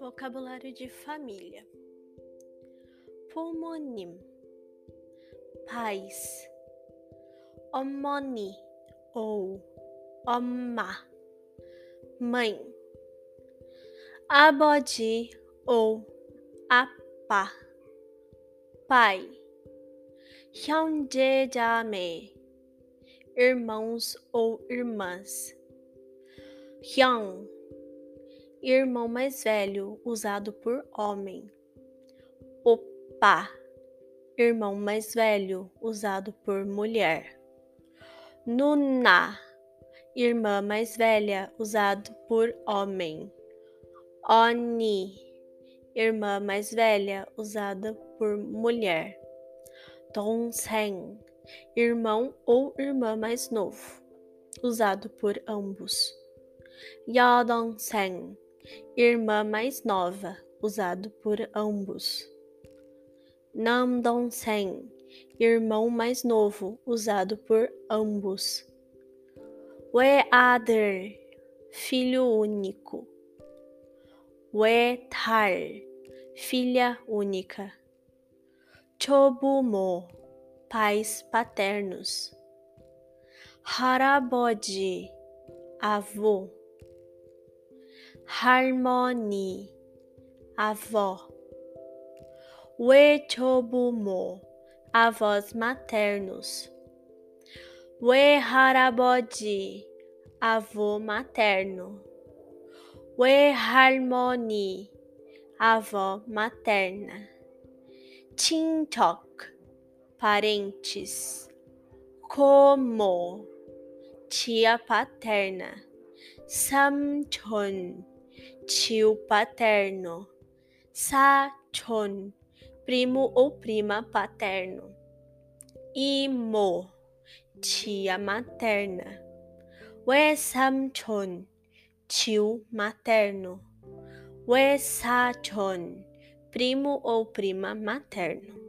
Vocabulário de família: Pulmonim, pais, Omoni ou Oma, mãe, Abodi ou Apa, pai, Hyunjejame, irmãos ou irmãs, Hyun irmão mais velho usado por homem. Opa, irmão mais velho usado por mulher. Nuna, irmã mais velha usado por homem. Oni, irmã mais velha usada por mulher. Dongsen, irmão ou irmã mais novo, usado por ambos. Yadongsen, irmã mais nova, usado por ambos. Namdong-sen, irmão mais novo, usado por ambos. We-ader, filho único. We-tar, filha única. Chobumo, pais paternos. Haraboji, avô. Harmony, avó. Wechobumo, avós maternos. Weharabodi, avô materno. Weharmony, avó materna. Tintok, parentes. Como, tia paterna. Samchon, tio paterno. Sachon, primo ou prima paterno. Imo, tia materna. Wesamchon, tio materno. Wesachon, primo ou prima materno.